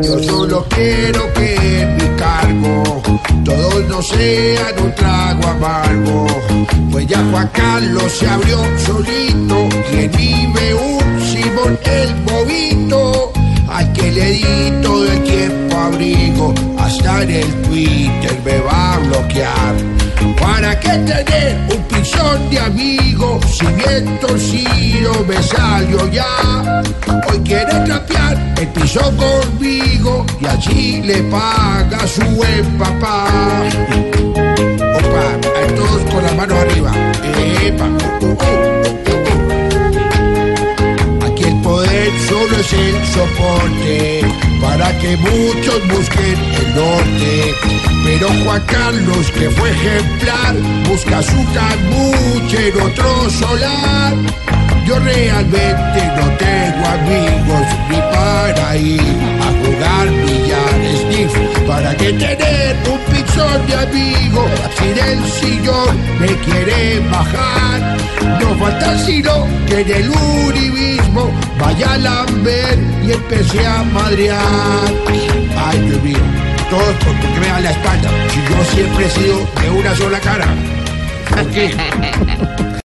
Yo solo quiero que en mi cargo todos no sean un trago amargo. Pues ya Juan Carlos se abrió solito y en mí ve un Simón el bobito. Al que le di todo el tiempo abrigo, hasta en el Twitter me va a bloquear. ¿Para qué tener un pisón de amigo si bien torcido me salió ya? Piso conmigo y así le paga su buen papá. Opa, a todos con las manos arriba. Epa, uh, uh, uh. Aquí el poder solo es el soporte para que muchos busquen el norte. Pero Juan Carlos, que fue ejemplar, busca su camuche en otro solar. Yo realmente no tengo amigos ni de amigo si del sillón me quiere bajar. No falta sino que en el uribismo vaya a lamber y empecé a madrear. Ay, Dios mío, todos por- porque me dan la espalda. Si yo siempre he sido de una sola cara. ¿Por?